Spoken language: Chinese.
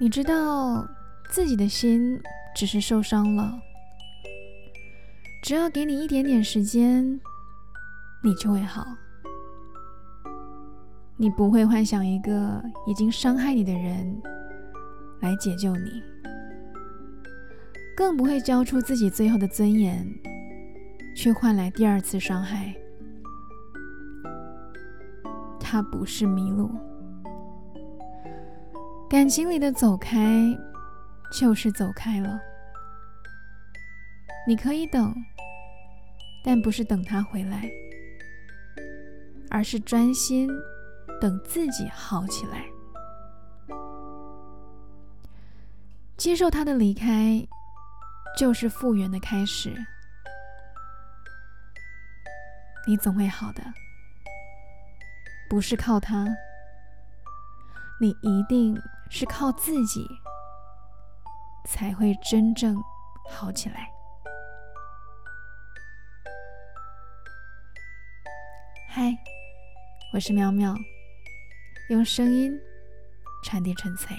你知道自己的心只是受伤了，只要给你一点点时间，你就会好。你不会幻想一个已经伤害你的人来解救你，更不会交出自己最后的尊严，去换来第二次伤害。他不是迷路。感情里的走开，就是走开了。你可以等，但不是等他回来，而是专心等自己好起来。接受他的离开，就是复原的开始。你总会好的，不是靠他，你一定。是靠自己才会真正好起来。嗨，我是喵喵，用声音传递纯粹。